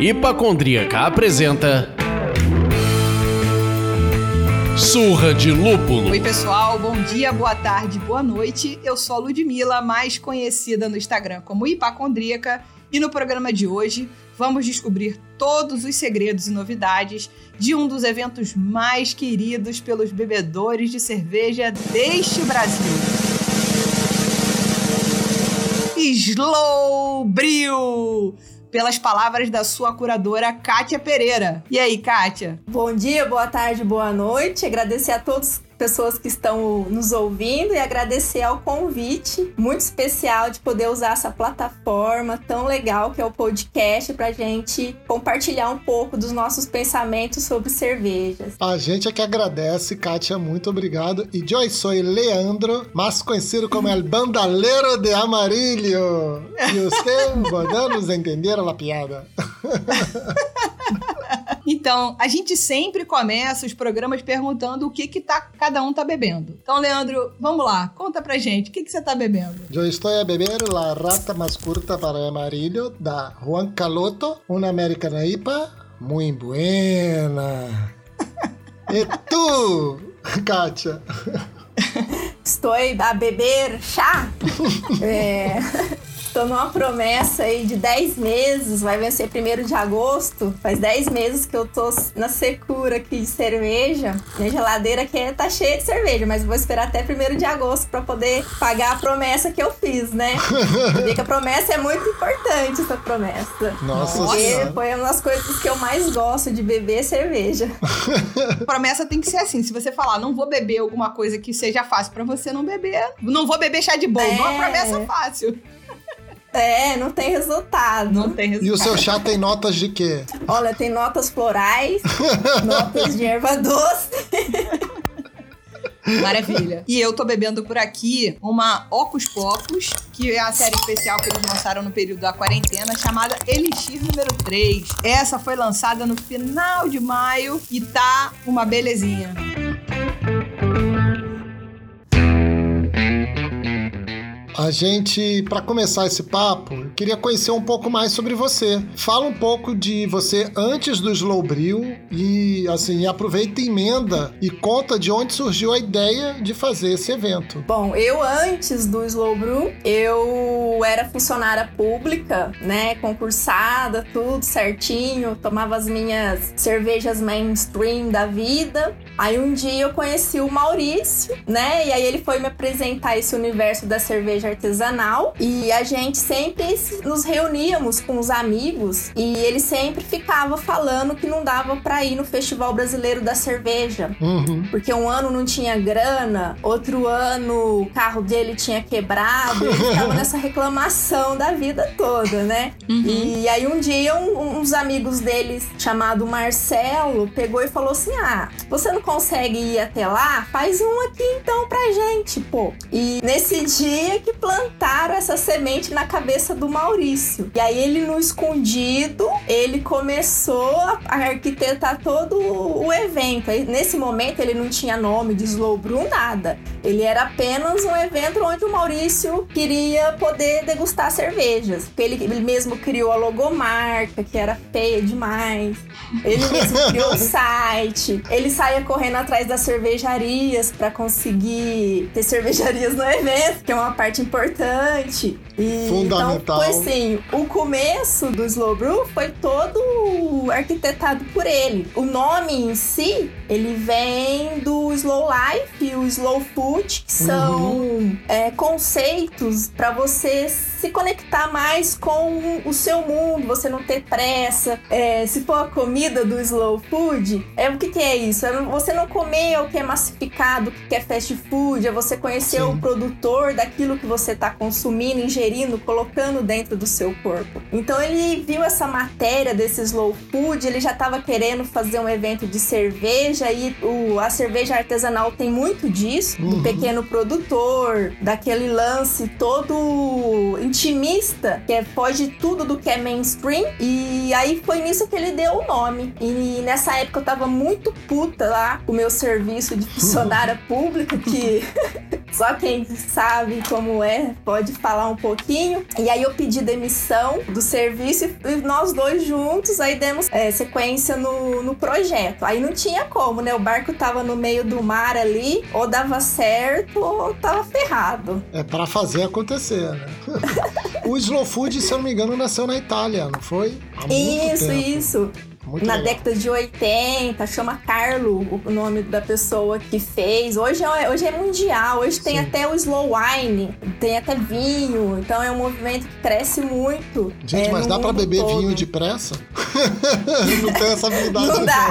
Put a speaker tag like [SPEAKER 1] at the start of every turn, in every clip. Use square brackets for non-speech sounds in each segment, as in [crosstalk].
[SPEAKER 1] Hipacondríaca apresenta Surra de Lúpulo.
[SPEAKER 2] Oi, pessoal, bom dia, boa tarde, boa noite. Eu sou a Ludmilla, mais conhecida no Instagram como Hipacondríaca, e no programa de hoje vamos descobrir todos os segredos e novidades de um dos eventos mais queridos pelos bebedores de cerveja deste Brasil. Slow Brew! pelas palavras da sua curadora Kátia Pereira. E aí, Kátia?
[SPEAKER 3] Bom dia, boa tarde, boa noite. Agradecer a todos pessoas que estão nos ouvindo e agradecer ao convite muito especial de poder usar essa plataforma tão legal que é o podcast para gente compartilhar um pouco dos nossos pensamentos sobre cervejas.
[SPEAKER 4] A gente é que agradece, Kátia, muito obrigado. E eu sou Leandro, mais conhecido como El Bandalero de Amarillo. E você, [laughs] podemos entender a piada? [laughs]
[SPEAKER 2] Então, a gente sempre começa os programas perguntando o que que tá, cada um tá bebendo. Então, Leandro, vamos lá, conta pra gente, o que que você tá bebendo?
[SPEAKER 4] Eu estou a beber la rata mais curta para amarillo da Juan Caloto, uma American IPA muito buena. [laughs] e tu, Kátia?
[SPEAKER 3] Estou a beber chá. [laughs] é... Tô numa promessa aí de 10 meses, vai vencer 1 de agosto. Faz 10 meses que eu tô na secura aqui de cerveja. Minha geladeira aqui tá cheia de cerveja, mas vou esperar até 1 de agosto para poder pagar a promessa que eu fiz, né? Porque que a promessa é muito importante, essa promessa.
[SPEAKER 4] Nossa
[SPEAKER 3] Porque foi uma das coisas que eu mais gosto de beber cerveja. [laughs]
[SPEAKER 2] promessa tem que ser assim, se você falar, não vou beber alguma coisa que seja fácil para você não beber, não vou beber chá de bolo, é... uma promessa fácil.
[SPEAKER 3] É, não tem resultado.
[SPEAKER 2] Não tem resultado.
[SPEAKER 4] E o seu chá tem notas de quê?
[SPEAKER 3] Olha, tem notas florais, [laughs] notas de erva doce. [laughs]
[SPEAKER 2] Maravilha. E eu tô bebendo por aqui uma Ocus Pocus, que é a série especial que eles lançaram no período da quarentena, chamada Elixir número 3. Essa foi lançada no final de maio e tá uma belezinha.
[SPEAKER 4] A gente, para começar esse papo, queria conhecer um pouco mais sobre você. Fala um pouco de você antes do Slow Brew e, assim, aproveita emenda e conta de onde surgiu a ideia de fazer esse evento.
[SPEAKER 3] Bom, eu antes do Slow Brew, eu era funcionária pública, né, concursada, tudo certinho, tomava as minhas cervejas mainstream da vida. Aí um dia eu conheci o Maurício, né, e aí ele foi me apresentar esse universo da cerveja artesanal e a gente sempre nos reuníamos com os amigos e ele sempre ficava falando que não dava para ir no Festival Brasileiro da Cerveja.
[SPEAKER 4] Uhum.
[SPEAKER 3] Porque um ano não tinha grana, outro ano o carro dele tinha quebrado, ele ficava [laughs] nessa reclamação da vida toda, né? Uhum. E aí um dia um, uns amigos deles, chamado Marcelo, pegou e falou assim: Ah, você não consegue ir até lá? Faz um aqui então pra gente, pô. E nesse dia que plantaram essa semente na cabeça do Maurício. E aí ele no escondido, ele começou a arquitetar todo o evento. Aí, nesse momento ele não tinha nome de Slow Brew, nada. Ele era apenas um evento onde o Maurício queria poder degustar cervejas. Ele, ele mesmo criou a logomarca, que era feia demais. Ele mesmo [laughs] criou o site. Ele saía correndo atrás das cervejarias para conseguir ter cervejarias no evento, que é uma parte importante. E,
[SPEAKER 4] Fundamental.
[SPEAKER 3] Então, foi assim, o começo do Slow Brew foi todo arquitetado por ele. O nome em si, ele vem do Slow Life e o Slow Food, que são uhum. é, conceitos para você se conectar mais com o seu mundo, você não ter pressa. É, se for a comida do slow food, é o que, que é isso? É você não comer o que é massificado, o que é fast food, é você conhecer Sim. o produtor daquilo que você está consumindo, ingerindo, colocando dentro do seu corpo. Então ele viu essa matéria desse slow food, ele já estava querendo fazer um evento de cerveja e o, a cerveja artesanal tem muito disso, uhum. do pequeno produtor, daquele lance todo intimista, que é, foge tudo do que é mainstream. E aí foi nisso que ele deu o nome. E nessa época eu tava muito puta lá o meu serviço de [laughs] funcionária pública, que [laughs] Só quem sabe como é pode falar um pouquinho. E aí eu pedi demissão do serviço e nós dois juntos aí demos é, sequência no, no projeto. Aí não tinha como, né? O barco tava no meio do mar ali, ou dava certo ou tava ferrado.
[SPEAKER 4] É para fazer acontecer, né? [laughs] o Slow Food, se eu não me engano, nasceu na Itália, não foi?
[SPEAKER 3] Há isso, isso. Muito na legal. década de 80, chama Carlo o nome da pessoa que fez. Hoje é, hoje é mundial, hoje tem Sim. até o slow wine, tem até vinho, então é um movimento que cresce muito.
[SPEAKER 4] Gente,
[SPEAKER 3] é,
[SPEAKER 4] mas dá para beber todo. vinho depressa? [laughs] não tem essa habilidade.
[SPEAKER 3] Não dá.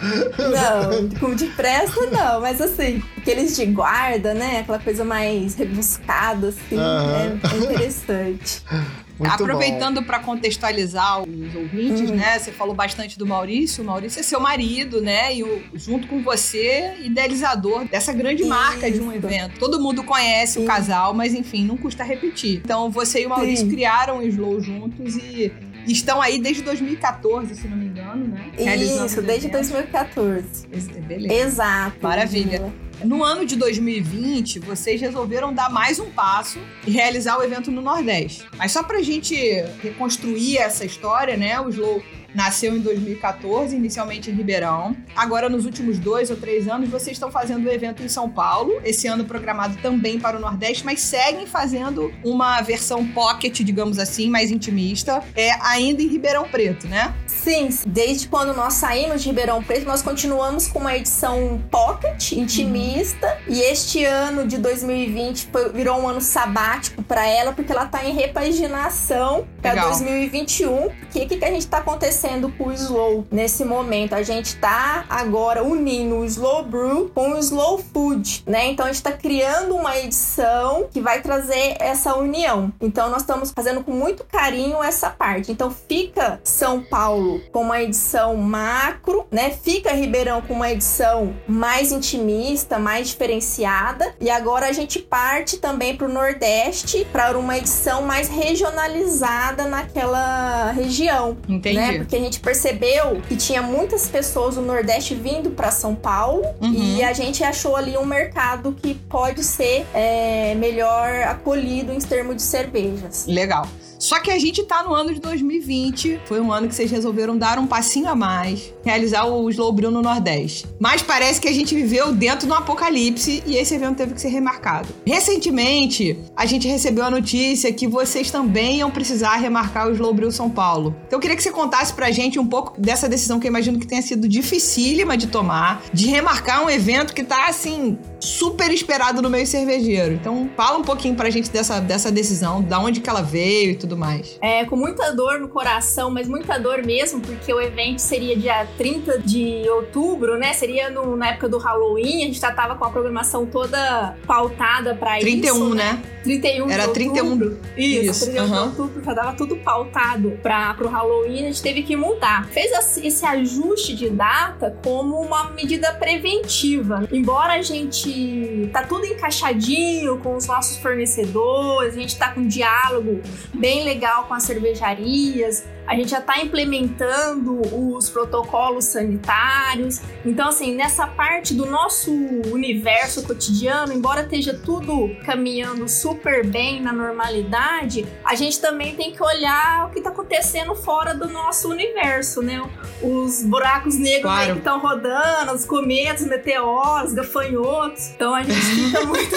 [SPEAKER 3] [laughs] Não, com depressa não, mas assim, aqueles de guarda, né? Aquela coisa mais rebuscada, assim, uhum. é, é interessante. [laughs]
[SPEAKER 2] Muito Aproveitando para contextualizar os ouvintes, uhum. né? Você falou bastante do Maurício. O Maurício é seu marido, né? E o, junto com você, idealizador dessa grande Isso. marca de um evento. Todo mundo conhece Sim. o casal, mas enfim, não custa repetir. Então você e o Maurício Sim. criaram o Slow juntos e estão aí desde 2014, se não me engano, né?
[SPEAKER 3] Isso, desde 2014.
[SPEAKER 2] Beleza.
[SPEAKER 3] Exato.
[SPEAKER 2] Maravilha. No ano de 2020, vocês resolveram dar mais um passo e realizar o evento no Nordeste. Mas só pra gente reconstruir essa história, né? O Slow Nasceu em 2014, inicialmente em Ribeirão. Agora, nos últimos dois ou três anos, vocês estão fazendo o evento em São Paulo. Esse ano programado também para o Nordeste, mas seguem fazendo uma versão pocket, digamos assim, mais intimista, é ainda em Ribeirão Preto, né?
[SPEAKER 3] Sim, desde quando nós saímos de Ribeirão Preto, nós continuamos com uma edição pocket, intimista. Uhum. E este ano de 2020 foi, virou um ano sabático para ela, porque ela está em repaginação para 2021. Porque o que, que a gente está acontecendo? Acontecendo com o Slow nesse momento? A gente tá agora unindo o Slow Brew com o Slow Food, né? Então a gente tá criando uma edição que vai trazer essa união. Então nós estamos fazendo com muito carinho essa parte. Então fica São Paulo com uma edição macro, né? Fica Ribeirão com uma edição mais intimista, mais diferenciada. E agora a gente parte também para o Nordeste para uma edição mais regionalizada naquela região.
[SPEAKER 2] Né? Entendi.
[SPEAKER 3] Né? Porque a gente percebeu que tinha muitas pessoas do Nordeste vindo para São Paulo uhum. e a gente achou ali um mercado que pode ser é, melhor acolhido em termos de cervejas.
[SPEAKER 2] Legal. Só que a gente tá no ano de 2020. Foi um ano que vocês resolveram dar um passinho a mais, realizar o Slow Brew no Nordeste. Mas parece que a gente viveu dentro do apocalipse e esse evento teve que ser remarcado. Recentemente, a gente recebeu a notícia que vocês também iam precisar remarcar o Slow Brew São Paulo. Então eu queria que você contasse pra gente um pouco dessa decisão que eu imagino que tenha sido dificílima de tomar, de remarcar um evento que tá assim super esperado no meio cervejeiro. Então, fala um pouquinho pra gente dessa, dessa decisão, da onde que ela veio e tudo mais.
[SPEAKER 3] É, com muita dor no coração, mas muita dor mesmo, porque o evento seria dia 30 de outubro, né? Seria no, na época do Halloween, a gente já tava com a programação toda pautada pra
[SPEAKER 2] 31,
[SPEAKER 3] isso.
[SPEAKER 2] 31, né? né?
[SPEAKER 3] 31
[SPEAKER 2] Era
[SPEAKER 3] de
[SPEAKER 2] 31.
[SPEAKER 3] Isso, isso 31 uhum. de outubro, já tava tudo pautado pra, pro Halloween, a gente teve que mudar. Fez esse ajuste de data como uma medida preventiva. Embora a gente tá tudo encaixadinho com os nossos fornecedores, a gente tá com um diálogo bem legal com as cervejarias, a gente já está implementando os protocolos sanitários. Então, assim, nessa parte do nosso universo cotidiano, embora esteja tudo caminhando super bem na normalidade, a gente também tem que olhar o que está acontecendo fora do nosso universo, né? Os buracos negros claro. aí que estão rodando, os cometas, meteoros, gafanhotos. Então a gente fica [laughs] muito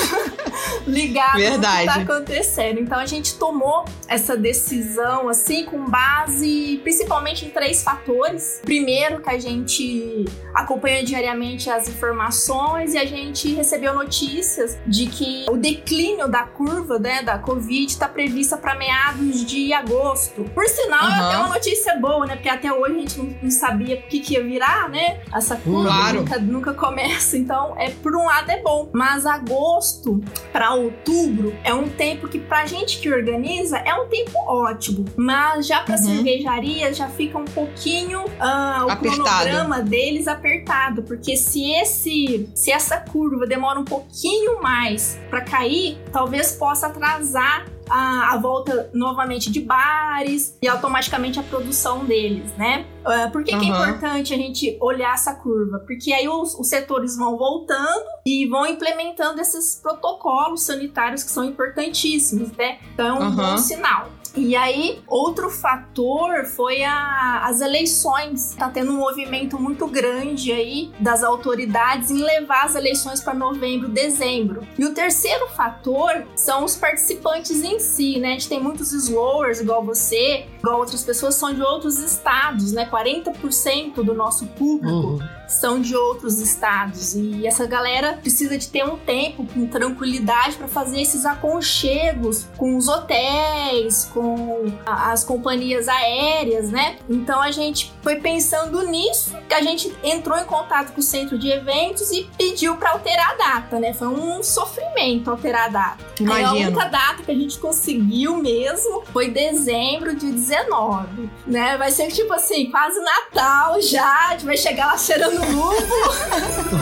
[SPEAKER 3] ligado
[SPEAKER 2] Verdade.
[SPEAKER 3] no que está acontecendo. Então a gente tomou essa decisão assim com base base principalmente em três fatores. Primeiro, que a gente acompanha diariamente as informações e a gente recebeu notícias de que o declínio da curva né, da Covid está prevista para meados de agosto. Por sinal, uhum. é até uma notícia boa, né? Porque até hoje a gente não, não sabia o que, que, ia virar, né? Essa curva claro. nunca, nunca começa. Então, é por um lado é bom. Mas agosto para outubro é um tempo que, pra gente que organiza, é um tempo ótimo. Mas já para uhum cervejarias já fica um pouquinho uh, o apertado. cronograma deles apertado, porque se esse se essa curva demora um pouquinho mais para cair, talvez possa atrasar a, a, volta novamente de bares e automaticamente a produção deles, né? Uh, por que, uhum. que, é importante a gente olhar essa curva? Porque aí os, os, setores vão voltando e vão implementando esses protocolos sanitários que são importantíssimos, né? Então é um bom sinal. E aí, outro fator foi a, as eleições. Tá tendo um movimento muito grande aí das autoridades em levar as eleições para novembro, dezembro. E o terceiro fator são os participantes em si, né? A gente tem muitos slowers, igual você, igual outras pessoas, são de outros estados, né? 40% do nosso público. Uhum são de outros estados e essa galera precisa de ter um tempo com tranquilidade para fazer esses aconchegos com os hotéis, com as companhias aéreas, né? Então a gente foi pensando nisso que a gente entrou em contato com o centro de eventos e pediu para alterar a data, né? Foi um sofrimento alterar a data. Imagino. a única data que a gente conseguiu mesmo foi dezembro de 19, né? Vai ser tipo assim, quase Natal já, a gente vai chegar lá cheirando lúpulo.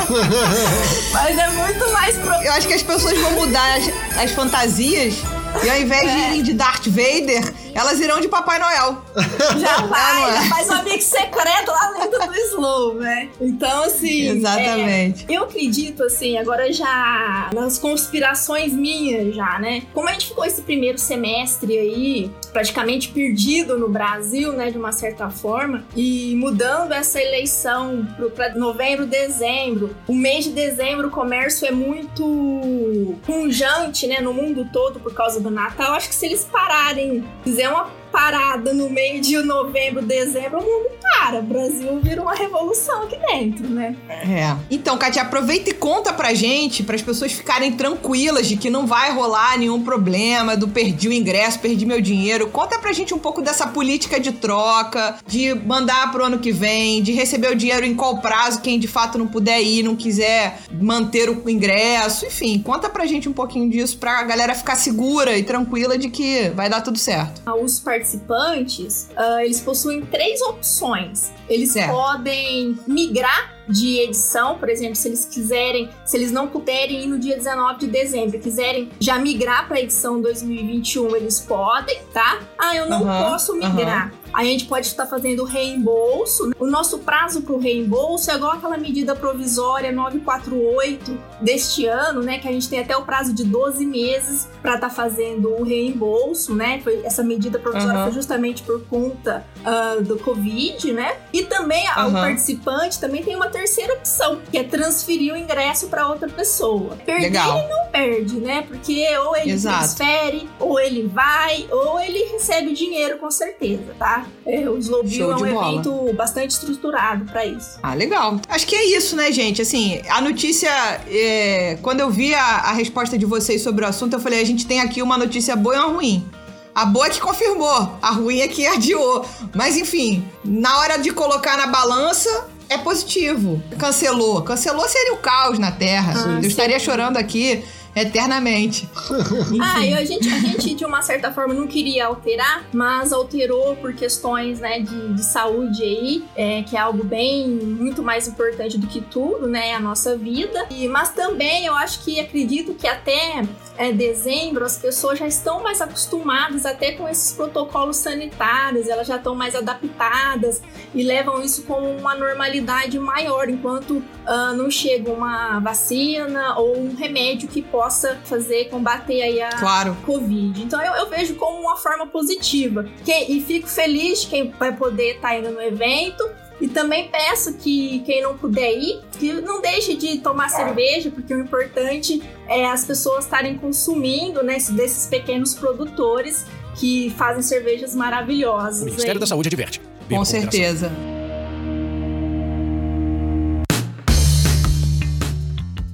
[SPEAKER 3] [laughs] Mas é muito mais... Pro...
[SPEAKER 2] Eu acho que as pessoas vão mudar as, as fantasias e ao invés é. de irem de Darth Vader, elas irão de Papai Noel. [laughs]
[SPEAKER 3] Já vai, é? faz um amigo secreto lá dentro do Slow, né? Então, assim.
[SPEAKER 2] Exatamente.
[SPEAKER 3] É, eu acredito, assim, agora já nas conspirações minhas, já, né? Como a gente ficou esse primeiro semestre aí, praticamente perdido no Brasil, né, de uma certa forma, e mudando essa eleição para novembro, dezembro, o mês de dezembro o comércio é muito punjante, né, no mundo todo por causa do Natal. Acho que se eles pararem, fizer uma parada no meio de novembro, dezembro, o mundo para. O Brasil vira uma revolução aqui dentro, né?
[SPEAKER 2] É. Então, Katia, aproveita e conta pra gente, para as pessoas ficarem tranquilas de que não vai rolar nenhum problema do perdi o ingresso, perdi meu dinheiro. Conta pra gente um pouco dessa política de troca, de mandar pro ano que vem, de receber o dinheiro em qual prazo, quem de fato não puder ir, não quiser manter o ingresso. Enfim, conta pra gente um pouquinho disso pra galera ficar segura e tranquila de que vai dar tudo certo.
[SPEAKER 3] Os participantes, uh, eles possuem três opções. Eles certo. podem migrar de edição, por exemplo, se eles quiserem, se eles não puderem ir no dia 19 de dezembro, quiserem já migrar para a edição 2021, eles podem, tá? Ah, eu não uhum, posso migrar. Uhum. A gente pode estar fazendo reembolso. O nosso prazo para o reembolso é igual aquela medida provisória 948 deste ano, né? Que a gente tem até o prazo de 12 meses para estar tá fazendo o reembolso, né? Foi, essa medida provisória uhum. foi justamente por conta uh, do Covid, né? E também o participante também tem uma terceira opção, que é transferir o ingresso para outra pessoa. Perder Legal. ele não perde, né? Porque ou ele Exato. transfere, ou ele vai, ou ele recebe dinheiro com certeza, tá? É, o Slowbill é um bola. evento bastante estruturado para isso.
[SPEAKER 2] Ah, legal. Acho que é isso, né, gente? Assim, a notícia, é... quando eu vi a, a resposta de vocês sobre o assunto, eu falei, a gente tem aqui uma notícia boa e uma ruim. A boa é que confirmou, a ruim é que adiou. Mas enfim, na hora de colocar na balança, é positivo. Cancelou. Cancelou seria o caos na Terra. Ah, eu sim. estaria chorando aqui eternamente. [laughs]
[SPEAKER 3] ah, e a gente, a gente, de uma certa forma, não queria alterar, mas alterou por questões né, de, de saúde aí, é, que é algo bem, muito mais importante do que tudo, né, a nossa vida. E, mas também eu acho que acredito que até é, dezembro as pessoas já estão mais acostumadas até com esses protocolos sanitários, elas já estão mais adaptadas e levam isso como uma normalidade maior, enquanto uh, não chega uma vacina ou um remédio que pode possa fazer, combater aí a claro. Covid. Então eu, eu, vejo como uma forma positiva. Quem, e fico feliz quem vai poder estar tá indo no evento. E também peço que quem não puder ir, que não deixe de tomar cerveja, porque o importante é as pessoas estarem consumindo né, desses pequenos produtores que fazem cervejas maravilhosas. O
[SPEAKER 1] Ministério aí. da Saúde adverte.
[SPEAKER 2] Com certeza.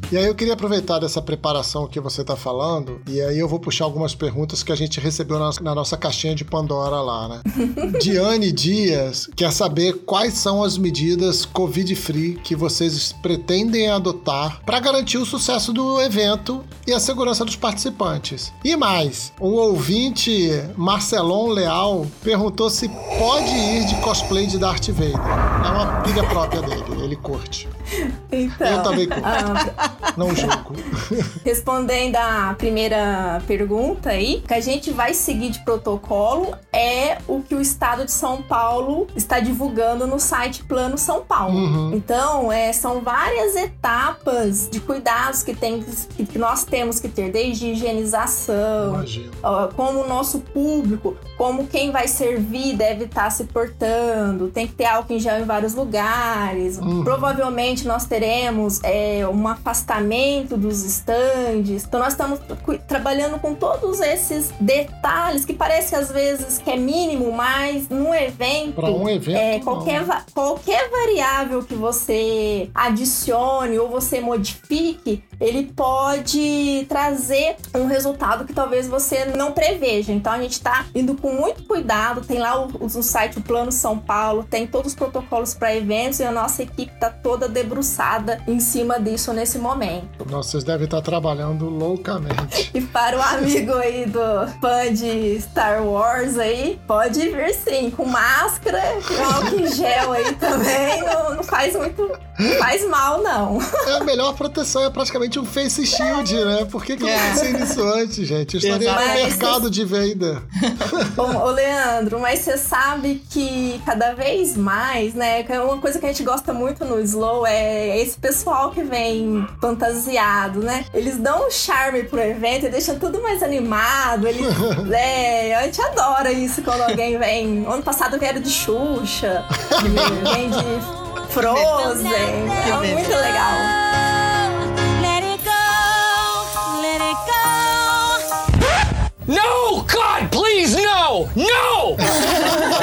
[SPEAKER 4] E aí eu queria aproveitar dessa preparação que você está falando, e aí eu vou puxar algumas perguntas que a gente recebeu na, na nossa caixinha de Pandora lá, né? [laughs] Diane Dias quer saber quais são as medidas Covid-free que vocês pretendem adotar para garantir o sucesso do evento e a segurança dos participantes. E mais, o ouvinte Marcelon Leal perguntou se pode ir de cosplay de Darth Vader. É uma pilha própria dele. ele curte.
[SPEAKER 3] Então,
[SPEAKER 4] Eu também curto.
[SPEAKER 3] ah,
[SPEAKER 4] Não julgo. [laughs]
[SPEAKER 3] respondendo a primeira pergunta aí, o que a gente vai seguir de protocolo é o que o estado de São Paulo está divulgando no site Plano São Paulo.
[SPEAKER 4] Uhum.
[SPEAKER 3] Então, é, são várias etapas de cuidados que, tem, que nós temos que ter, desde higienização, como o nosso público, como quem vai servir deve estar se portando, tem que ter álcool em gel em vários lugares.
[SPEAKER 4] Uhum.
[SPEAKER 3] Provavelmente nós teremos é, um afastamento dos estandes. Então nós estamos trabalhando com todos esses detalhes que parece às vezes que é mínimo, mas num evento
[SPEAKER 4] Para um evento.
[SPEAKER 3] é, qualquer, va- qualquer variável que você adicione ou você modifique, ele pode trazer um resultado que talvez você não preveja. Então a gente está indo com muito cuidado. Tem lá o, o site o Plano São Paulo, tem todos os protocolos para eventos e a nossa equipe está toda debruçada em cima disso nesse momento.
[SPEAKER 4] Nossa, vocês devem estar trabalhando loucamente. [laughs]
[SPEAKER 3] E para o amigo aí do fã de Star Wars aí, pode vir sim, com máscara, com álcool em gel aí também, não, não faz muito, não faz mal não.
[SPEAKER 4] É a melhor proteção, é praticamente um face shield, né? Por que, que eu não
[SPEAKER 2] É.
[SPEAKER 4] pensei nisso antes, gente? Eu estaria no
[SPEAKER 3] Exato.
[SPEAKER 4] mercado de venda.
[SPEAKER 3] Ô, ô, Leandro, mas você sabe que cada vez mais, né, é uma coisa que a gente gosta muito no Slow é esse pessoal que vem fantasiado, né? Eles dão um charme pro evento e deixam tudo mais animado. Eles, [laughs] é, a gente adora isso quando alguém vem. Ano passado vieram de Xuxa, [laughs] vem de Frozen. É muito legal.
[SPEAKER 5] Let it go, let it go.
[SPEAKER 6] No! God, please, no! No! [laughs]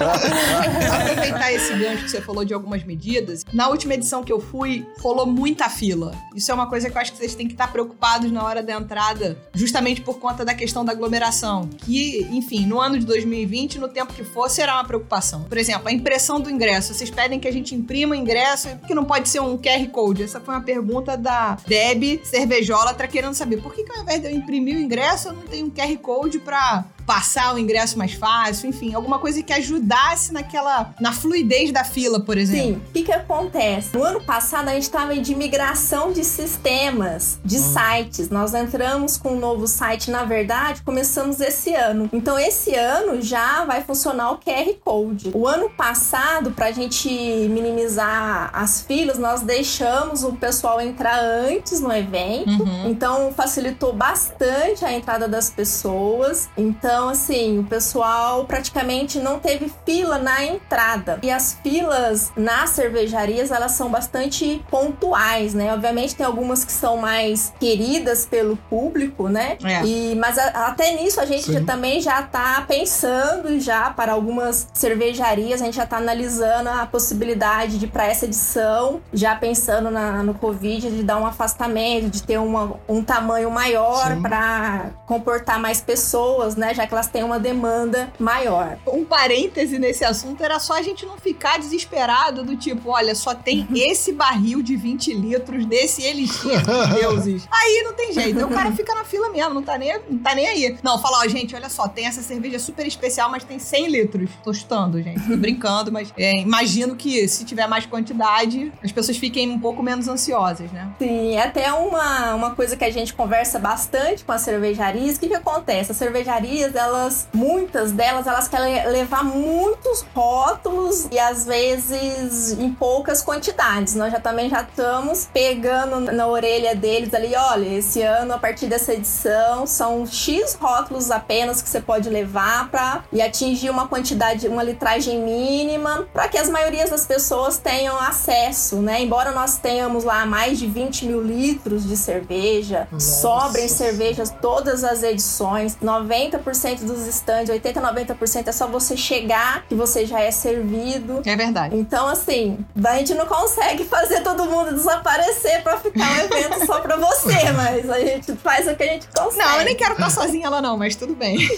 [SPEAKER 2] Aproveitar esse gancho que você falou de algumas medidas. Na última edição que eu fui, rolou muita fila. Isso é uma coisa que eu acho que vocês têm que estar preocupados na hora da entrada, justamente por conta da questão da aglomeração. Que, enfim, no ano de 2020, no tempo que for, será uma preocupação. Por exemplo, a impressão do ingresso. Vocês pedem que a gente imprima o ingresso, que não pode ser um QR Code. Essa foi uma pergunta da Deb Cervejola, tá querendo saber por que, que ao invés de eu imprimir o ingresso, eu não tenho um QR Code pra passar o ingresso mais fácil, enfim, alguma coisa que ajudasse naquela na fluidez da fila, por exemplo.
[SPEAKER 3] Sim, o que, que acontece? No ano passado a gente estava de migração de sistemas, de sites. Nós entramos com um novo site, na verdade, começamos esse ano. Então, esse ano já vai funcionar o QR Code. O ano passado, para a gente minimizar as filas, nós deixamos o pessoal entrar antes no evento.
[SPEAKER 2] Uhum.
[SPEAKER 3] Então facilitou bastante a entrada das pessoas. Então, assim, o pessoal praticamente não teve fila na entrada. E as filas nas cervejarias, elas são bastante pontuais, né? Obviamente tem algumas que são mais queridas pelo público, né?
[SPEAKER 2] É.
[SPEAKER 3] E, mas a- até nisso a gente já- também já tá pensando já para algumas cervejarias, a gente já tá analisando a possibilidade de para essa edição, já pensando na- no Covid, de dar um afastamento, de ter uma- um tamanho maior para comportar mais pessoas, né? Já que elas têm uma demanda maior.
[SPEAKER 2] Um parêntese nesse assunto era só a gente não ficar desesperado do tipo, olha, só tem esse barril de 20 litros desse elixir dos deuses. [laughs] Aí não tem jeito. Aí o cara fica na fila mesmo, não tá nem, não tá nem aí. Não, fala, ó, gente, olha só, tem essa cerveja super especial, mas tem 100 litros. Tô chutando, gente. Tô brincando, mas é, imagino que se tiver mais quantidade, as pessoas fiquem um pouco menos ansiosas, né?
[SPEAKER 3] Sim, é até uma, uma coisa que a gente conversa bastante com as cervejarias. O que, que acontece? As cervejarias, elas, muitas delas, elas querem levar muitos rótulos e às vezes em poucas quantidades. Nós já também já estamos pegando na orelha deles ali, olha, esse ano, a partir dessa edição, são X rótulos apenas que você pode levar para e atingir uma quantidade, uma litragem mínima, para que as maiorias das pessoas tenham acesso, né? Embora nós tenhamos lá mais de 20 mil litros de cerveja,
[SPEAKER 4] Nossa.
[SPEAKER 3] sobrem cervejas todas as edições, 90% dos estandes, 80, 90% é só você chegar que você já é servido.
[SPEAKER 2] É verdade.
[SPEAKER 3] Então, assim, a gente não consegue fazer todo mundo desaparecer pra ficar um evento só pra você, [laughs] mas a gente faz o que a gente consegue.
[SPEAKER 2] Não, eu nem quero estar sozinha lá não, mas tudo bem. [laughs]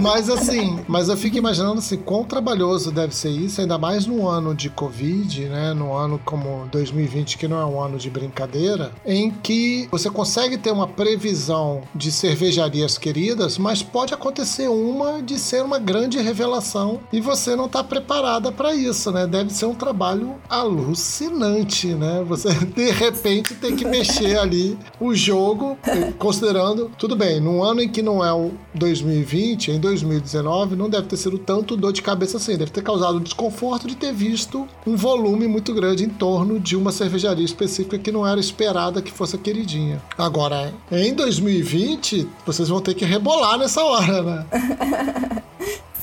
[SPEAKER 4] Mas assim, mas eu fico imaginando assim, quão trabalhoso deve ser isso, ainda mais num ano de Covid, né? Num ano como 2020, que não é um ano de brincadeira, em que você consegue ter uma previsão de cervejarias queridas, mas pode acontecer uma de ser uma grande revelação e você não tá preparada para isso, né? Deve ser um trabalho alucinante, né? Você [laughs] de repente tem que mexer ali o jogo, considerando, tudo bem, num ano em que não é o 2020, em 2019, não deve ter sido tanto dor de cabeça assim, deve ter causado desconforto de ter visto um volume muito grande em torno de uma cervejaria específica que não era esperada que fosse a queridinha. Agora, em 2020, vocês vão ter que rebolar nessa hora, né? [laughs]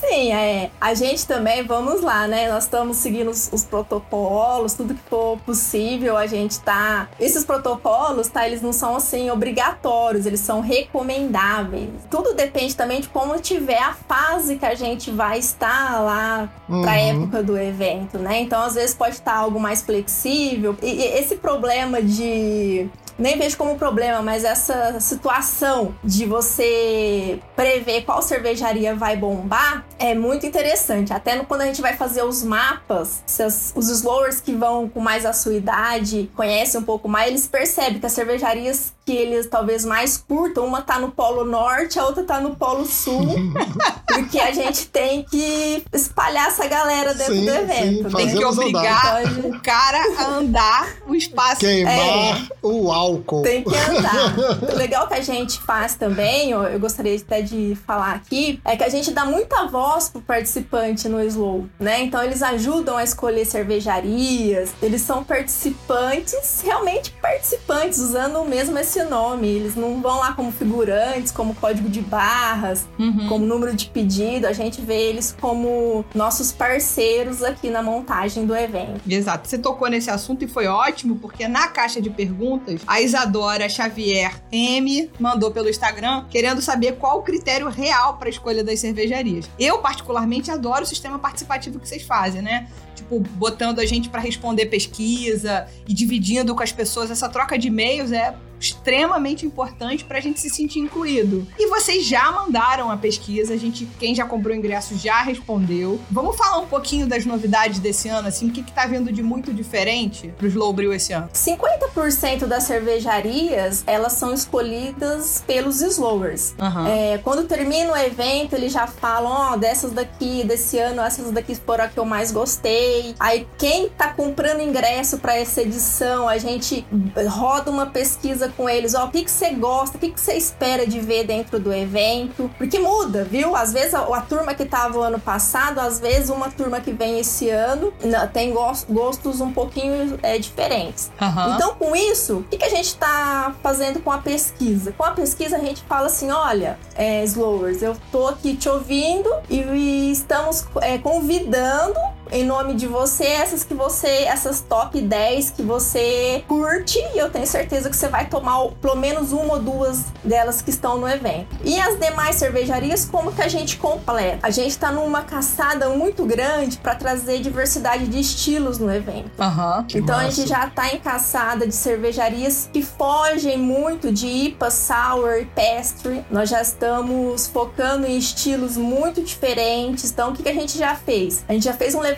[SPEAKER 3] Sim, é. A gente também, vamos lá, né? Nós estamos seguindo os, os protocolos, tudo que for possível, a gente tá. Esses protocolos, tá? Eles não são assim obrigatórios, eles são recomendáveis. Tudo depende também de como tiver a fase que a gente vai estar lá pra
[SPEAKER 4] Uhum.
[SPEAKER 3] época do evento, né? Então, às vezes, pode estar algo mais flexível. E, e esse problema de nem vejo como problema, mas essa situação de você prever qual cervejaria vai bombar é muito interessante. Até no- quando a gente vai fazer os mapas, as- os slowers que vão com mais a sua idade conhecem um pouco mais, eles percebem que as cervejarias que eles talvez mais curtam, uma tá no Polo Norte, a outra tá no Polo Sul, [laughs] porque a gente tem que espalhar essa galera dentro
[SPEAKER 4] Sim,
[SPEAKER 3] do
[SPEAKER 4] sim,
[SPEAKER 3] evento.
[SPEAKER 2] Tem que obrigar
[SPEAKER 3] andar.
[SPEAKER 2] o cara a andar o espaço.
[SPEAKER 4] Queimar o álcool.
[SPEAKER 3] Tem que andar. [laughs] o legal que a gente faz também, eu, eu gostaria até de falar aqui, é que a gente dá muita voz pro participante no Slow, né? Então eles ajudam a escolher cervejarias, eles são participantes, realmente participantes, usando mesmo esse nome. Eles não vão lá como figurantes, como código de barras,
[SPEAKER 2] Uhum.
[SPEAKER 3] como número de pedido, a gente vê eles como nossos parceiros aqui na montagem do evento.
[SPEAKER 2] Exato. Você tocou nesse assunto e foi ótimo, porque na caixa de perguntas, a Isadora Xavier M mandou pelo Instagram querendo saber qual o critério real para a escolha das cervejarias. Eu, particularmente, adoro o sistema participativo que vocês fazem, né? Tipo, botando a gente para responder pesquisa e dividindo com as pessoas. Essa troca de e-mails é extremamente importante pra gente se sentir incluído. E vocês já mandaram a pesquisa, a gente, quem já comprou ingresso já respondeu. Vamos falar um pouquinho das novidades desse ano, assim, o que, que tá vindo de muito diferente pro Slow Brew esse ano?
[SPEAKER 3] 50% das cervejarias, elas são escolhidas pelos slowers.
[SPEAKER 2] Aham.
[SPEAKER 3] É, quando termina o evento, eles já falam, ó, dessas daqui, desse ano, essas daqui foram a que eu mais gostei. Aí quem tá comprando ingresso para essa edição, a gente roda uma pesquisa com eles, ó, o que que você gosta, o que que você espera de ver dentro do evento, porque muda, viu? Às vezes a, a turma que tava o ano passado, às vezes uma turma que vem esse ano tem gos- gostos um pouquinho é, diferentes.
[SPEAKER 2] Aham.
[SPEAKER 3] Então, com isso, o que, que a gente está fazendo com a pesquisa? Com a pesquisa, a gente fala assim: olha, é, Slowers, eu tô aqui te ouvindo e, e estamos é, convidando. Em nome de você, essas que você, essas top 10 que você curte, e eu tenho certeza que você vai tomar pelo menos uma ou duas delas que estão no evento. E as demais cervejarias, como que a gente completa? A gente tá numa caçada muito grande para trazer diversidade de estilos no evento.
[SPEAKER 2] Aham.
[SPEAKER 4] Que
[SPEAKER 3] então a
[SPEAKER 4] massa.
[SPEAKER 3] gente já tá em caçada de cervejarias que fogem muito de IPA, Sour e Pastry. Nós já estamos focando em estilos muito diferentes. Então o que, que a gente já fez? A gente já fez um levantamento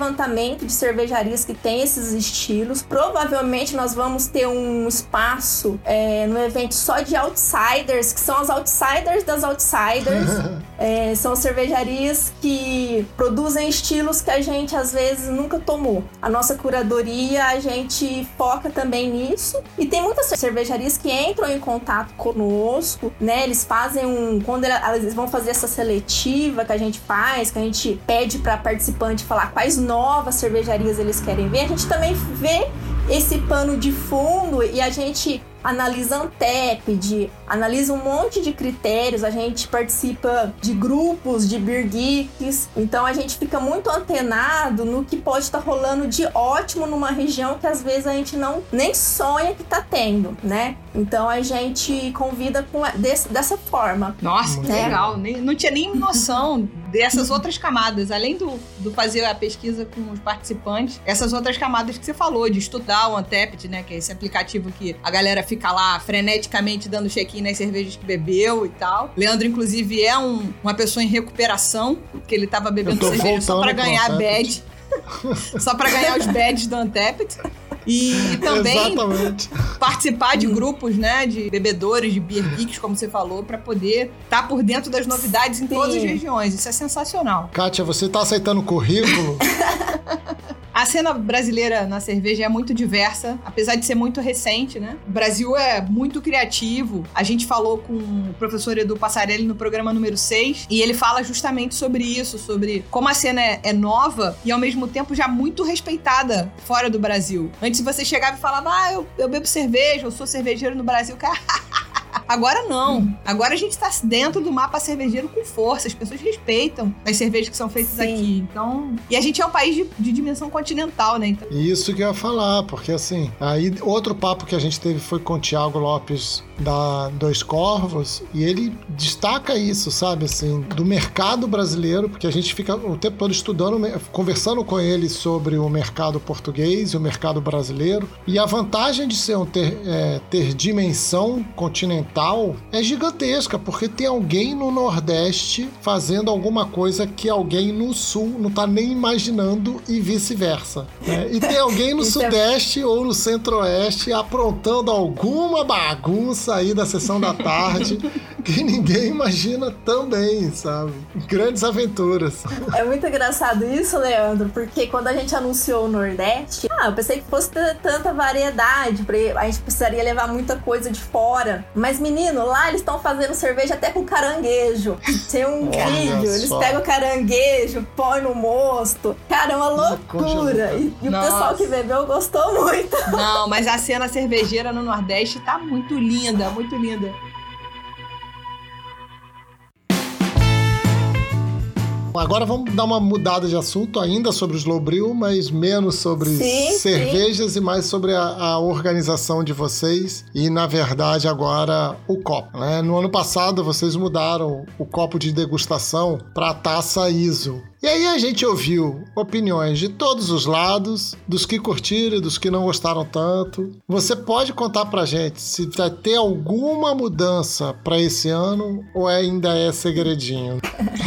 [SPEAKER 3] de cervejarias que tem esses estilos. Provavelmente nós vamos ter um espaço é, no evento só de outsiders, que são as outsiders das outsiders. [laughs] É, são cervejarias que produzem estilos que a gente às vezes nunca tomou. A nossa curadoria, a gente foca também nisso. E tem muitas cervejarias que entram em contato conosco, né? Eles fazem um. Quando ela- eles vão fazer essa seletiva que a gente faz, que a gente pede para participante falar quais novas cervejarias eles querem ver, a gente também vê esse pano de fundo e a gente analisa Antep, analisa um monte de critérios, a gente participa de grupos de beer geeks, então a gente fica muito antenado no que pode estar rolando de ótimo numa região que às vezes a gente não nem sonha que tá tendo, né? Então a gente convida com desse- dessa forma.
[SPEAKER 2] Nossa, que
[SPEAKER 3] É.
[SPEAKER 2] legal. Nem- não tinha nem noção dessas outras camadas. Além do, do fazer a pesquisa com os participantes, essas outras camadas que você falou, de estudar o Antept, né? Que é esse aplicativo que a galera fica lá freneticamente dando check-in nas cervejas que bebeu e tal. Leandro, inclusive, é um- uma pessoa em recuperação, porque ele tava bebendo cerveja só pra
[SPEAKER 4] pro
[SPEAKER 2] ganhar
[SPEAKER 4] Untapped.
[SPEAKER 2] badge. [laughs] só pra ganhar os badges do Antept. E também
[SPEAKER 4] Exatamente.
[SPEAKER 2] participar de grupos, né, de bebedores, de beer geeks, como você falou, pra poder estar por dentro das novidades em
[SPEAKER 3] Sim.
[SPEAKER 2] todas as regiões. Isso é sensacional.
[SPEAKER 4] Kátia, você tá aceitando currículo? [laughs]
[SPEAKER 2] A cena brasileira na cerveja é muito diversa, apesar de ser muito recente, né? O Brasil é muito criativo. A gente falou com o professor Edu Passarelli no programa número 6 e ele fala justamente sobre isso, sobre como a cena é, é nova e ao mesmo tempo já muito respeitada fora do Brasil. Antes você chegava e falava, ah, eu, eu bebo cerveja, eu sou cervejeiro no Brasil, [laughs] cara. Agora não. Agora a gente tá dentro do mapa cervejeiro com força. As pessoas respeitam as cervejas que são feitas
[SPEAKER 3] Sim.
[SPEAKER 2] aqui. Então. E a gente é um país de, de dimensão continental, né? Então,
[SPEAKER 4] Isso que eu ia falar, porque assim, aí outro papo que a gente teve foi com o Thiago Lopes da Dois Corvos, e ele destaca isso, sabe, assim, do mercado brasileiro, porque a gente fica o tempo todo estudando, conversando com ele sobre o mercado português e o mercado brasileiro, e a vantagem de ser um ter, é, ter dimensão continental é gigantesca, porque tem alguém no Nordeste fazendo alguma coisa que alguém no Sul não tá nem imaginando e vice-versa. né? E tem alguém no
[SPEAKER 3] é- [laughs]
[SPEAKER 4] Sudeste ou no Centro-Oeste aprontando alguma bagunça aí da sessão da tarde [laughs] que [laughs] ninguém imagina também, sabe? Grandes aventuras.
[SPEAKER 3] É muito engraçado isso, Leandro, porque quando a gente anunciou o Nordeste, ah, eu pensei que fosse ter tanta variedade, a gente precisaria levar muita coisa de fora. Mas, menino, lá eles estão fazendo cerveja até com caranguejo. [laughs] Tem um
[SPEAKER 4] Olha
[SPEAKER 3] vídeo, eles
[SPEAKER 4] só.
[SPEAKER 3] pegam o caranguejo, põem no mosto. Cara, é uma loucura. E, e o pessoal que bebeu gostou muito.
[SPEAKER 2] Não, mas a cena cervejeira no Nordeste tá muito linda, muito linda.
[SPEAKER 4] Agora vamos dar uma mudada de assunto ainda sobre os Lobril, mas menos sobre
[SPEAKER 3] Sim,
[SPEAKER 4] cervejas e mais sobre a, a organização de vocês e, na verdade, agora o copo. Né? No ano passado, vocês mudaram o copo de degustação para a taça ISO. E aí a gente ouviu opiniões de todos os lados, dos que curtiram e dos que não gostaram tanto. Você pode contar pra gente se vai ter alguma mudança para esse ano ou ainda é segredinho?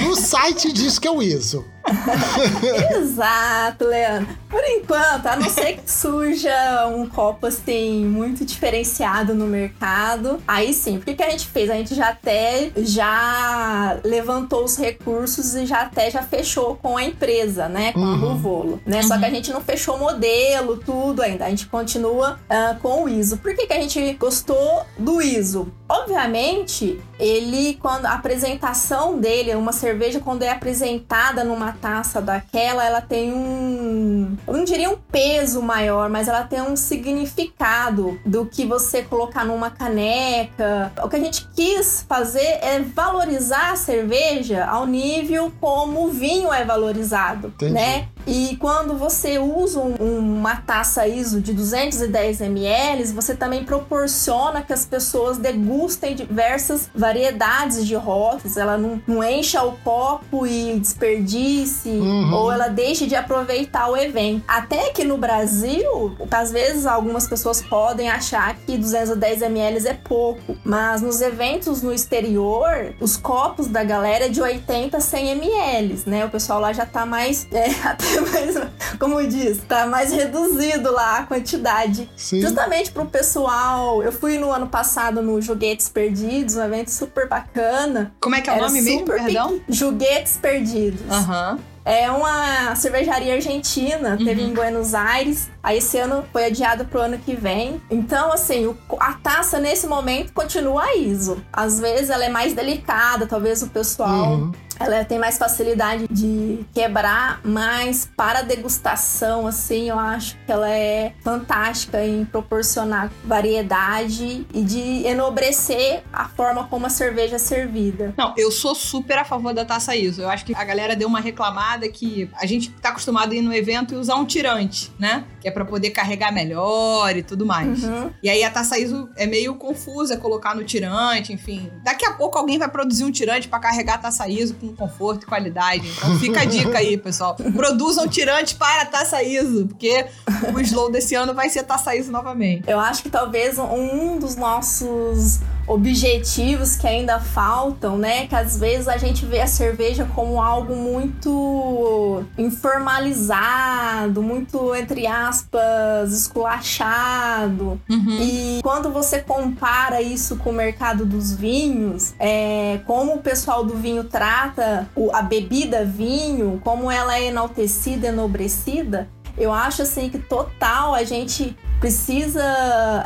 [SPEAKER 4] No site diz que é o ISO. [laughs]
[SPEAKER 3] Exato, Leandro. Por enquanto, a não ser que surja um copo assim muito diferenciado no mercado, aí sim. O que, que a gente fez? A gente já até já levantou os recursos e já até já fechou com a empresa, né? Com
[SPEAKER 4] Uhum.
[SPEAKER 3] Ruvolo, né? Só que a gente não fechou o modelo, tudo ainda. A gente continua ah, com o ISO. Por que, que a gente gostou do ISO? Obviamente, ele, quando a apresentação dele, uma cerveja, quando é apresentada numa taça daquela, ela tem um. Eu não diria um peso maior, mas ela tem um significado do que você colocar numa caneca. O que a gente quis fazer é valorizar a cerveja ao nível como o vinho é valorizado,
[SPEAKER 4] Entendi.
[SPEAKER 3] né? E quando você usa um- uma taça ISO de 210 ml, você também proporciona que as pessoas degustem diversas variedades de rótulos. Ela não, não encha o copo e desperdice,
[SPEAKER 4] Uhum.
[SPEAKER 3] ou ela deixe de aproveitar o evento. Até que no Brasil, às vezes algumas pessoas podem achar que 210 ml é pouco, mas nos eventos no exterior, os copos da galera é de 80 a 100 ml, né? O pessoal lá já tá mais, [laughs] é, até [laughs] mais, como diz, tá mais reduzido lá a quantidade.
[SPEAKER 4] Sim.
[SPEAKER 3] Justamente pro pessoal, eu fui no ano passado no Joguetes Perdidos, um evento super bacana.
[SPEAKER 2] Como é que é o
[SPEAKER 3] Era
[SPEAKER 2] nome mesmo,
[SPEAKER 3] super
[SPEAKER 2] perdão?
[SPEAKER 3] Joguetes Perdidos.
[SPEAKER 2] Aham.
[SPEAKER 3] É uma cervejaria argentina, teve
[SPEAKER 2] Uhum.
[SPEAKER 3] em Buenos Aires. Aí esse ano foi adiado pro ano que vem. Então, assim, o- a taça nesse momento continua ISO. Às vezes ela é mais delicada, talvez o pessoal
[SPEAKER 4] Uhum.
[SPEAKER 3] Ela tem mais facilidade de quebrar, mas para degustação, assim, eu acho que ela é fantástica em proporcionar variedade e de enobrecer a forma como a cerveja é servida.
[SPEAKER 2] Não, eu sou super a favor da taça ISO. Eu acho que a galera deu uma reclamada que a gente tá acostumado a ir no evento e usar um tirante, né? Que é pra poder carregar melhor e tudo mais.
[SPEAKER 3] Uhum.
[SPEAKER 2] E aí a taça ISO é meio confusa colocar no tirante, enfim. Daqui a pouco alguém vai produzir um tirante pra carregar a taça ISO com conforto e qualidade. Então fica a dica aí, pessoal. Produzam tirante para taça ISO, porque o slow desse ano vai ser taça ISO novamente.
[SPEAKER 3] Eu acho que talvez um dos nossos objetivos que ainda faltam, né? Que às vezes a gente vê a cerveja como algo muito informalizado, muito, entre aspas, esculachado.
[SPEAKER 2] Uhum.
[SPEAKER 3] E quando você compara isso com o mercado dos vinhos, é, como o pessoal do vinho trata a bebida vinho, como ela é enaltecida, enobrecida, eu acho assim que total a gente precisa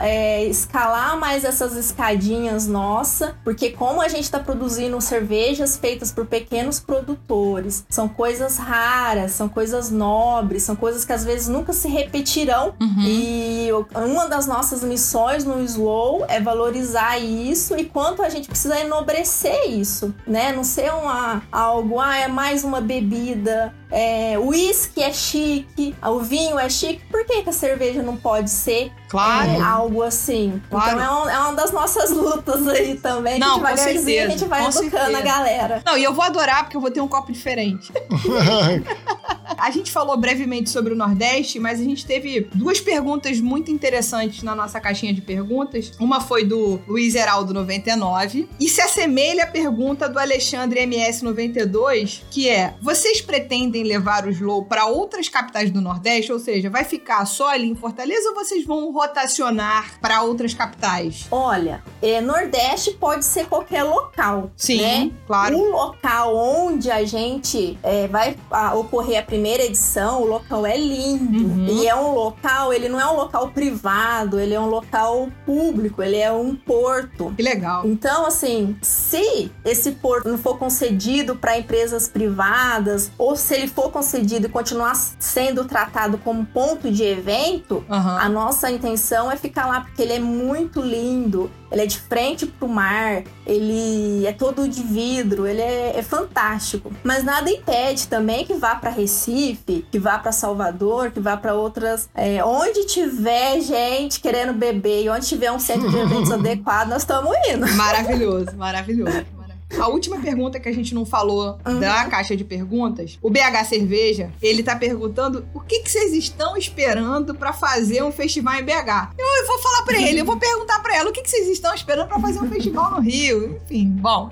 [SPEAKER 3] é, escalar mais essas escadinhas nossa, porque como a gente está produzindo cervejas feitas por pequenos produtores, são coisas raras, são coisas nobres, são coisas que às vezes nunca se repetirão.
[SPEAKER 2] Uhum.
[SPEAKER 3] E uma das nossas missões no Slow é valorizar isso e quanto a gente precisa enobrecer isso, né? Não ser uma, algo, ah, é mais uma bebida, é, o uísque é chique, o vinho é chique, por que, que a cerveja não pode ser
[SPEAKER 2] Claro.
[SPEAKER 3] é, algo assim?
[SPEAKER 2] Claro.
[SPEAKER 3] Então é, um- é uma das nossas lutas aí também,
[SPEAKER 2] Não,
[SPEAKER 3] devagarzinho a gente vai
[SPEAKER 2] com
[SPEAKER 3] educando
[SPEAKER 2] certeza.
[SPEAKER 3] a galera.
[SPEAKER 2] Não, e eu vou adorar porque eu vou ter um copo diferente. [laughs] A gente falou brevemente sobre o Nordeste, mas a gente teve duas perguntas muito interessantes na nossa caixinha de perguntas. Uma foi do Luiz Heraldo 99 e se assemelha à pergunta do Alexandre MS 92, que é: vocês pretendem levar o Slow para outras capitais do Nordeste? Ou seja, vai ficar só ali em Fortaleza ou vocês vão rotacionar para outras capitais?
[SPEAKER 3] Olha, é, Nordeste pode ser qualquer local.
[SPEAKER 2] Sim,
[SPEAKER 3] né?
[SPEAKER 2] claro.
[SPEAKER 3] O local onde a gente é, vai a, ocorrer a primeira edição, o local é lindo.
[SPEAKER 2] Uhum.
[SPEAKER 3] E é um local, ele não é um local privado, ele é um local público, ele é um porto.
[SPEAKER 2] Que legal.
[SPEAKER 3] Então, assim, se esse porto não for concedido para empresas privadas, ou se ele for concedido e continuar sendo tratado como ponto de evento,
[SPEAKER 2] Aham.
[SPEAKER 3] a nossa intenção é ficar lá porque ele é muito lindo. Ele é de frente pro mar, ele é todo de vidro, ele é, é fantástico. Mas nada impede também que vá para Recife, que vá para Salvador, que vá para outras. é, onde tiver gente querendo beber e onde tiver um centro de eventos [laughs] adequado, nós estamos indo.
[SPEAKER 2] Maravilhoso, maravilhoso. A última pergunta que a gente não falou
[SPEAKER 3] Uhum.
[SPEAKER 2] da caixa de perguntas, o BH Cerveja, ele tá perguntando o que, que vocês estão esperando pra fazer um festival em BH. Eu, vou falar pra ele, eu vou perguntar pra ela o que, que vocês estão esperando pra fazer um festival no Rio. Enfim, bom.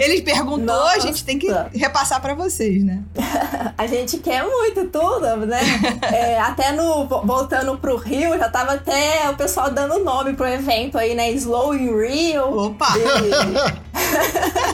[SPEAKER 2] Ele perguntou, a gente tem que
[SPEAKER 3] Nossa.
[SPEAKER 2] repassar pra vocês, né? [laughs]
[SPEAKER 3] A gente quer muito tudo, né? É, até no vo- voltando pro Rio, já tava até o pessoal dando nome pro evento aí, né? Slow in Rio.
[SPEAKER 2] Opa!
[SPEAKER 3] E- [laughs]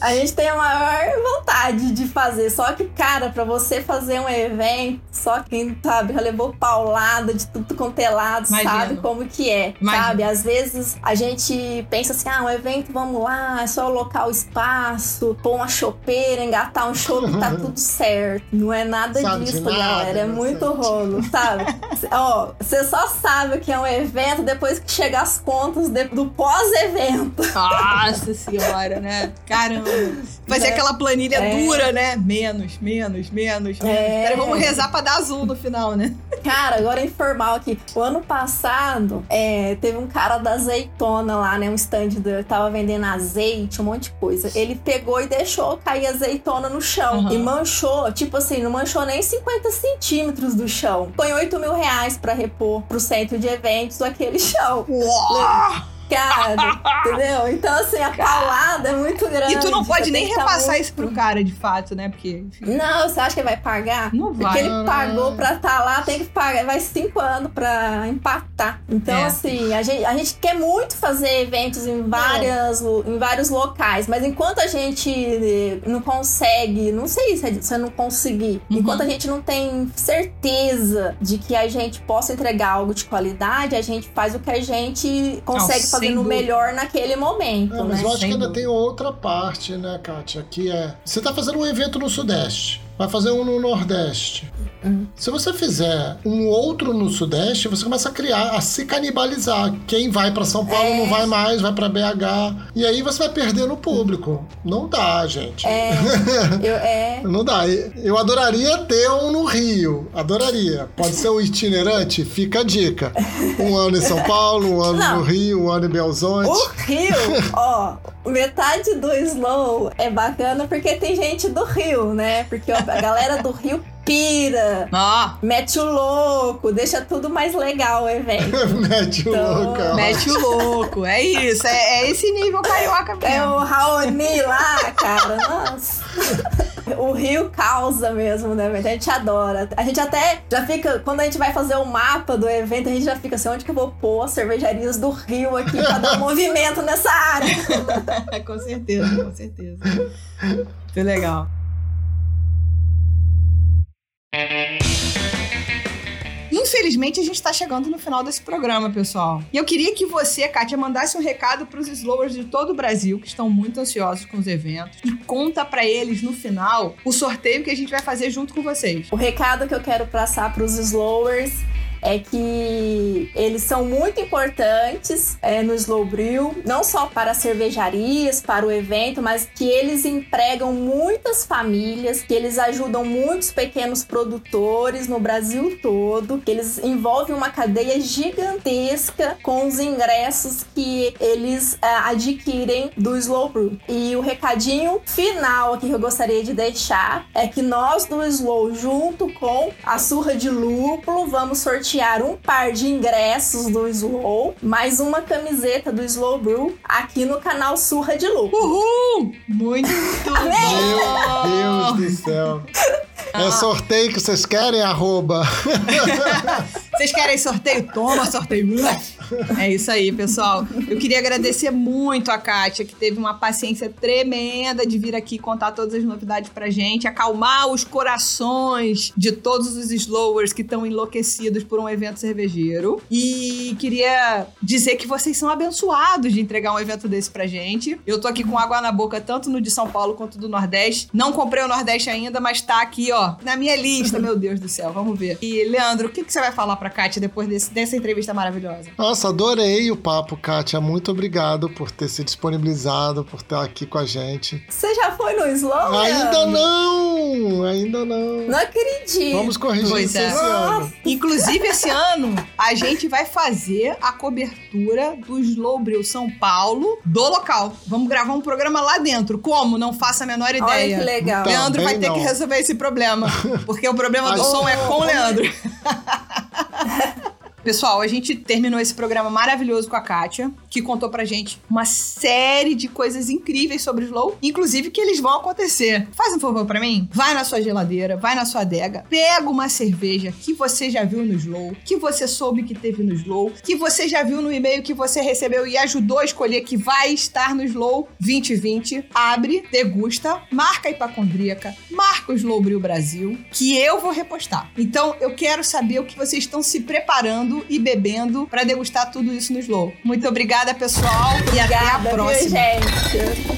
[SPEAKER 3] A gente tem a maior vontade de fazer. Só que, cara, pra você fazer um evento, só quem sabe, já levou paulada de tudo quanto é lado,
[SPEAKER 2] Imagino.
[SPEAKER 3] sabe como que é.
[SPEAKER 2] Imagino.
[SPEAKER 3] Sabe? Às vezes a gente pensa assim: ah, um evento, vamos lá, é só alocar o espaço, pôr uma chopeira, engatar um chope, tá [laughs] tudo certo. Não é nada
[SPEAKER 4] Sabe
[SPEAKER 3] disso,
[SPEAKER 4] nada,
[SPEAKER 3] galera. É
[SPEAKER 4] né?
[SPEAKER 3] muito rolo, sabe? [laughs] Ó, você só sabe que é um evento depois que chega as contas de- do pós-evento.
[SPEAKER 2] Nossa senhora, né? Caramba. Fazer
[SPEAKER 3] Né?
[SPEAKER 2] aquela planilha
[SPEAKER 3] É.
[SPEAKER 2] dura, né? Menos, menos, menos. menos.
[SPEAKER 3] É.
[SPEAKER 2] Peraí, vamos rezar pra dar azul no final, né?
[SPEAKER 3] Cara, agora é informal aqui. O ano passado, é, teve um cara da azeitona lá, né? Um stand dele, tava vendendo azeite, um monte de coisa. Ele pegou e deixou cair azeitona no chão.
[SPEAKER 2] Aham.
[SPEAKER 3] E manchou, tipo assim, não manchou nem 50 centímetros do chão. Põe 8 mil reais pra repor pro centro de eventos aquele chão.
[SPEAKER 2] Uau!
[SPEAKER 3] Cara, entendeu? Então, assim, a paulada é muito grande.
[SPEAKER 2] E tu não pode
[SPEAKER 3] Você
[SPEAKER 2] nem
[SPEAKER 3] tá
[SPEAKER 2] repassar
[SPEAKER 3] muito-
[SPEAKER 2] isso pro cara, de fato, né? Porque.
[SPEAKER 3] Não, você acha que ele vai pagar?
[SPEAKER 2] Não
[SPEAKER 3] Porque
[SPEAKER 2] vai.
[SPEAKER 3] ele pagou pra estar lá, tem que pagar. Vai cinco anos pra empatar. Então,
[SPEAKER 2] É.
[SPEAKER 3] assim, a gente, a gente quer muito fazer eventos em, várias, em vários locais, mas enquanto a gente eh, não consegue, não sei se é se eu não conseguir,
[SPEAKER 2] Uhum.
[SPEAKER 3] enquanto a gente não tem certeza de que a gente possa entregar algo de qualidade, a gente faz o que a gente consegue
[SPEAKER 2] Não,
[SPEAKER 3] no
[SPEAKER 2] dúvida.
[SPEAKER 3] melhor naquele momento,
[SPEAKER 4] É, mas
[SPEAKER 3] né?
[SPEAKER 4] eu acho
[SPEAKER 2] Sem
[SPEAKER 4] que ainda
[SPEAKER 2] dúvida.
[SPEAKER 4] tem outra parte, né, Kátia? Que é. Você tá fazendo um evento no Sudeste, vai fazer um no Nordeste. Se você fizer um outro no Sudeste, você começa a criar, a se canibalizar. Quem vai pra São Paulo
[SPEAKER 3] É.
[SPEAKER 4] não vai mais, vai pra BH. E aí você vai perdendo o público. Não dá, gente.
[SPEAKER 3] É, [laughs] eu, é,
[SPEAKER 4] Não dá. Eu adoraria ter um no Rio. Adoraria. Pode ser um itinerante? Fica a dica. Um ano em São Paulo, um ano
[SPEAKER 3] Não.
[SPEAKER 4] no Rio, um ano em Belzonte.
[SPEAKER 3] O Rio, ó, metade do Slow é bacana porque tem gente do Rio, né? Porque ó, a galera do Rio pira,
[SPEAKER 2] Ó,
[SPEAKER 3] mete o louco, deixa tudo mais legal o evento. [laughs]
[SPEAKER 4] Mete o
[SPEAKER 3] Então,
[SPEAKER 4] louco. ó.
[SPEAKER 2] mete o louco. É isso, é, é esse nível carioca
[SPEAKER 3] É
[SPEAKER 2] mesmo.
[SPEAKER 3] o Raoni lá, cara, nossa. O Rio causa mesmo evento, a gente adora. A gente até já fica, quando a gente vai fazer o mapa do evento, a gente já fica assim, onde que eu vou pôr as cervejarias do Rio aqui pra dar um movimento nessa área? [laughs]
[SPEAKER 2] com certeza, com certeza. Foi legal. Infelizmente, a gente está chegando no final desse programa, pessoal. E eu queria que você, Kátia, mandasse um recado para os slowers de todo o Brasil que estão muito ansiosos com os eventos e conta para eles no final o sorteio que a gente vai fazer junto com vocês.
[SPEAKER 3] O recado que eu quero passar pros slowers é que eles são muito importantes é, no Slow Brew, não só para as cervejarias, para o evento, mas que eles empregam muitas famílias, que eles ajudam muitos pequenos produtores no Brasil todo, que eles envolvem uma cadeia gigantesca com os ingressos que eles é, adquirem do Slow Brew. E o recadinho final que eu gostaria de deixar é que nós do Slow, junto com a surra de lúpulo, vamos sortear um par de ingressos do Slow, mais uma camiseta do Slow Brew aqui no canal Surra de Lúpulo.
[SPEAKER 2] Uhul! Muito [laughs]
[SPEAKER 4] Meu
[SPEAKER 2] bom!
[SPEAKER 4] Deus do céu. É sorteio que vocês querem? Arroba. [laughs]
[SPEAKER 2] Vocês querem sorteio? Toma sorteio. É isso aí, pessoal. Eu queria agradecer muito a Kátia, que teve uma paciência tremenda de vir aqui contar todas as novidades pra gente, acalmar os corações de todos os slowers que estão enlouquecidos por um evento cervejeiro. E queria dizer que vocês são abençoados de entregar um evento desse pra gente. Eu tô aqui com água na boca, tanto no de São Paulo quanto do Nordeste. Não comprei o Nordeste ainda, mas tá aqui, ó, na minha lista. Meu Deus do céu, vamos ver. E, Leandro, o que, que você vai falar pra Kátia depois desse- dessa entrevista maravilhosa?
[SPEAKER 4] Nossa, adorei o papo, Kátia. Muito obrigado por ter se disponibilizado, por estar aqui com a gente.
[SPEAKER 3] Você já foi no Slow?
[SPEAKER 4] Ainda não! Ainda não.
[SPEAKER 3] Não acredito.
[SPEAKER 4] Vamos corrigir
[SPEAKER 2] Pois
[SPEAKER 4] isso
[SPEAKER 2] é.
[SPEAKER 4] esse ano.
[SPEAKER 2] Inclusive, esse ano, a gente vai fazer a cobertura do Slow Brew São Paulo do local. Vamos gravar um programa lá dentro. Como? Não faço a menor
[SPEAKER 3] Olha
[SPEAKER 2] ideia.
[SPEAKER 3] que legal.
[SPEAKER 4] Tá.
[SPEAKER 2] Leandro vai ter que
[SPEAKER 4] não.
[SPEAKER 2] resolver esse problema. Porque o problema do som é com o Leandro. [laughs] Pessoal, a gente terminou esse programa maravilhoso com a Kátia, que contou pra gente uma série de coisas incríveis sobre o Slow, inclusive que eles vão acontecer. Faz um favor pra mim? Vai na sua geladeira, vai na sua adega, pega uma cerveja que você já viu no Slow, que você soube que teve no Slow, que você já viu no e-mail que você recebeu e ajudou a escolher que vai estar no Slow 2020. Abre, degusta, marca a hipacondríaca, marca o Slow Brew Brasil, que eu vou repostar. Então, eu quero saber o que vocês estão se preparando comendo e bebendo para degustar tudo isso no Slow. Muito obrigada, pessoal, obrigada, e até a
[SPEAKER 3] próxima. Viu, gente?